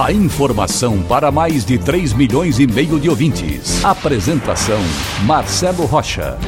A informação para mais de 3 milhões e meio de ouvintes. Apresentação Marcelo Rocha.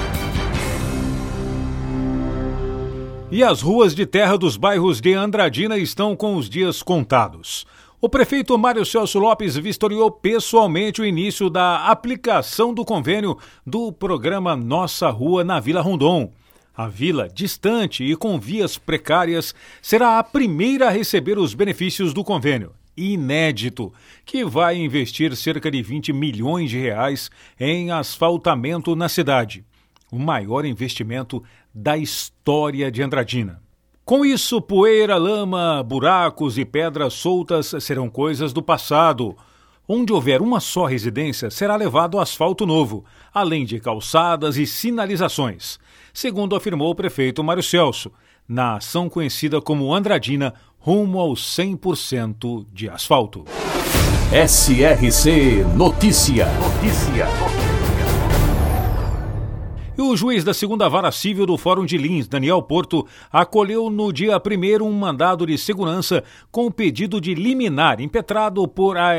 E as ruas de terra dos bairros de Andradina estão com os dias contados. O prefeito Mário Celso Lopes vistoriou pessoalmente o início da aplicação do convênio do programa Nossa Rua na Vila Rondon. A vila, distante e com vias precárias, será a primeira a receber os benefícios do convênio. Inédito, que vai investir cerca de 20 milhões de reais em asfaltamento na cidade. O maior investimento da história de Andradina. Com isso, poeira, lama, buracos e pedras soltas serão coisas do passado. Onde houver uma só residência, será levado asfalto novo, além de calçadas e sinalizações, segundo afirmou o prefeito Mário Celso, na ação conhecida como Andradina, rumo ao 100% de asfalto. SRC Notícia. Notícia. E o juiz da segunda vara civil do Fórum de Lins, Daniel Porto, acolheu no dia 1 um mandado de segurança com pedido de liminar impetrado por a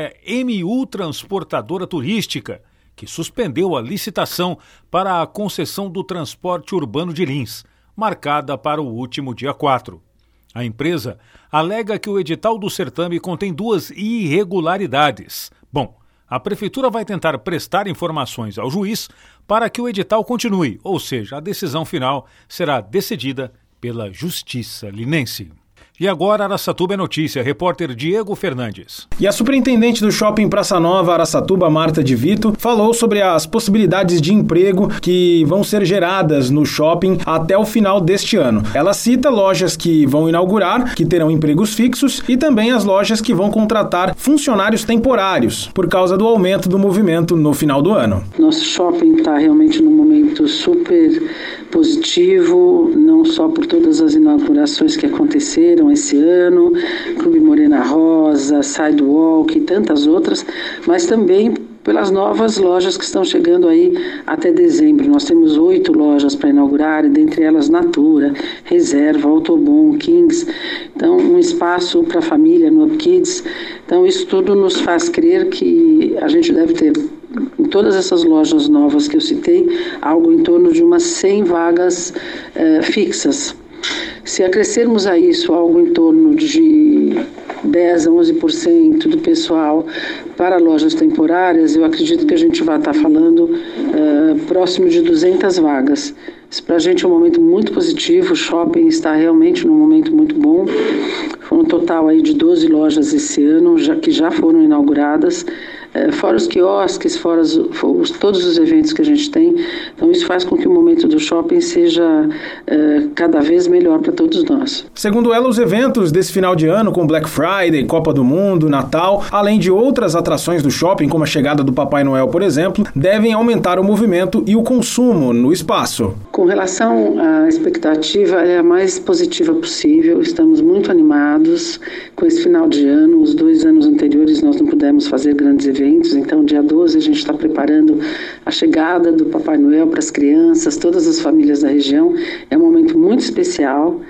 MU Transportadora Turística, que suspendeu a licitação para a concessão do transporte urbano de Lins, marcada para o último dia 4. A empresa alega que o edital do certame contém duas irregularidades. Bom, a Prefeitura vai tentar prestar informações ao juiz para que o edital continue, ou seja, a decisão final será decidida pela Justiça Linense. E agora Araçatuba é notícia, repórter Diego Fernandes. E a superintendente do Shopping Praça Nova Araçatuba, Marta de Vito, falou sobre as possibilidades de emprego que vão ser geradas no shopping até o final deste ano. Ela cita lojas que vão inaugurar, que terão empregos fixos, e também as lojas que vão contratar funcionários temporários, por causa do aumento do movimento no final do ano. Nosso shopping está realmente num momento super positivo, não só por todas as inaugurações que aconteceram esse ano, Clube Morena Rosa, Sidewalk e tantas outras, mas também pelas novas lojas que estão chegando aí até dezembro. Nós temos oito lojas para inaugurar, dentre elas Natura, Reserva, Autobom, Kings. Então, um espaço para a família no Up Kids. Então, isso tudo nos faz crer que a gente deve ter em todas essas lojas novas que eu citei, algo em torno de umas 100 vagas eh, fixas. Se acrescermos a isso algo em torno de 10 a 11% do pessoal para lojas temporárias, eu acredito que a gente vai estar falando uh, próximo de 200 vagas. Isso para a gente é um momento muito positivo, o shopping está realmente num momento muito bom. Foi um total aí de 12 lojas esse ano, já, que já foram inauguradas. É, fora os quiosques, fora os, os, todos os eventos que a gente tem. Então, isso faz com que o momento do shopping seja é, cada vez melhor para todos nós. Segundo ela, os eventos desse final de ano, com Black Friday, Copa do Mundo, Natal, além de outras atrações do shopping, como a chegada do Papai Noel, por exemplo, devem aumentar o movimento e o consumo no espaço. Com relação à expectativa, é a mais positiva possível. Estamos muito animados com esse final de ano. Os dois anos anteriores nós não pudemos fazer grandes eventos eventos. Então, dia 12, a gente está preparando a chegada do Papai Noel para as crianças, todas as famílias da região. É um momento muito especial.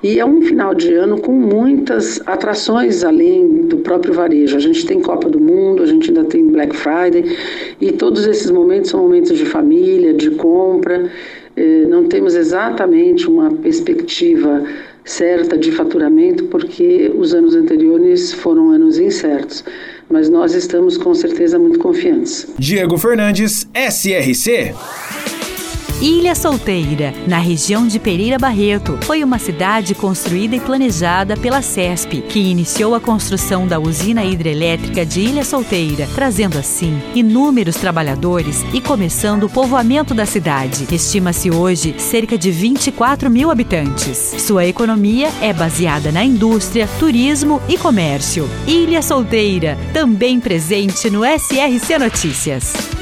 E é um final de ano com muitas atrações além do próprio varejo. A gente tem Copa do Mundo, a gente ainda tem Black Friday, e todos esses momentos são momentos de família, de compra. Eh, não temos exatamente uma perspectiva certa de faturamento, porque os anos anteriores foram anos incertos mas nós estamos com certeza muito confiantes. Diego Fernandes, SRC. Ilha Solteira, na região de Pereira Barreto, foi uma cidade construída e planejada pela CESP, que iniciou a construção da usina hidrelétrica de Ilha Solteira, trazendo assim inúmeros trabalhadores e começando o povoamento da cidade. Estima-se hoje cerca de 24 mil habitantes. Sua economia é baseada na indústria, turismo e comércio. Ilha Solteira, também presente no SRC Notícias.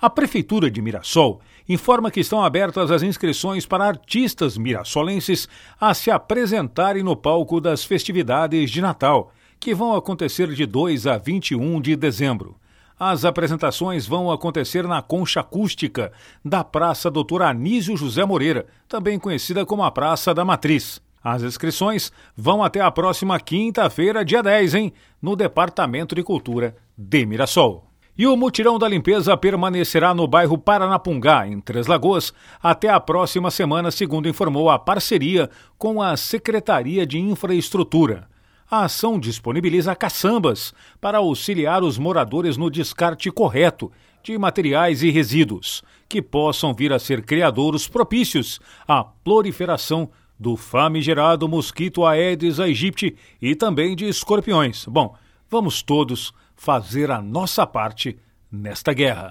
A Prefeitura de Mirassol informa que estão abertas as inscrições para artistas mirassolenses a se apresentarem no palco das festividades de Natal, que vão acontecer de 2 a 21 de dezembro. As apresentações vão acontecer na Concha Acústica da Praça Doutor Anísio José Moreira, também conhecida como a Praça da Matriz. As inscrições vão até a próxima quinta-feira, dia 10, hein? No Departamento de Cultura de Mirassol. E o mutirão da limpeza permanecerá no bairro Paranapungá, em Três Lagoas, até a próxima semana, segundo informou a parceria com a Secretaria de Infraestrutura. A ação disponibiliza caçambas para auxiliar os moradores no descarte correto de materiais e resíduos, que possam vir a ser criadouros propícios à proliferação do famigerado mosquito Aedes aegypti e também de escorpiões. Bom, vamos todos fazer a nossa parte nesta guerra.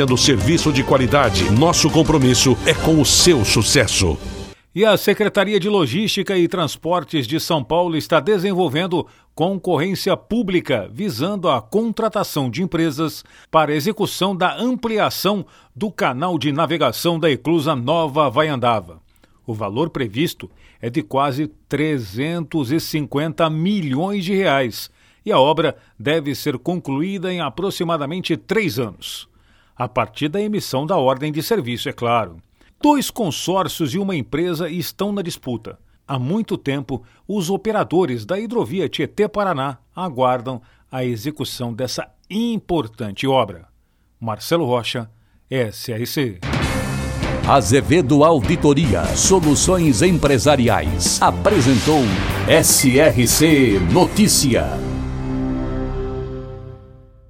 oferecendo serviço de qualidade. Nosso compromisso é com o seu sucesso. E a Secretaria de Logística e Transportes de São Paulo está desenvolvendo concorrência pública visando a contratação de empresas para execução da ampliação do canal de navegação da Eclusa Nova Vaiandava. O valor previsto é de quase 350 milhões de reais e a obra deve ser concluída em aproximadamente três anos a partir da emissão da ordem de serviço, é claro. Dois consórcios e uma empresa estão na disputa. Há muito tempo, os operadores da hidrovia Tietê-Paraná aguardam a execução dessa importante obra. Marcelo Rocha, SRC. Azevedo Auditoria Soluções Empresariais apresentou SRC Notícia.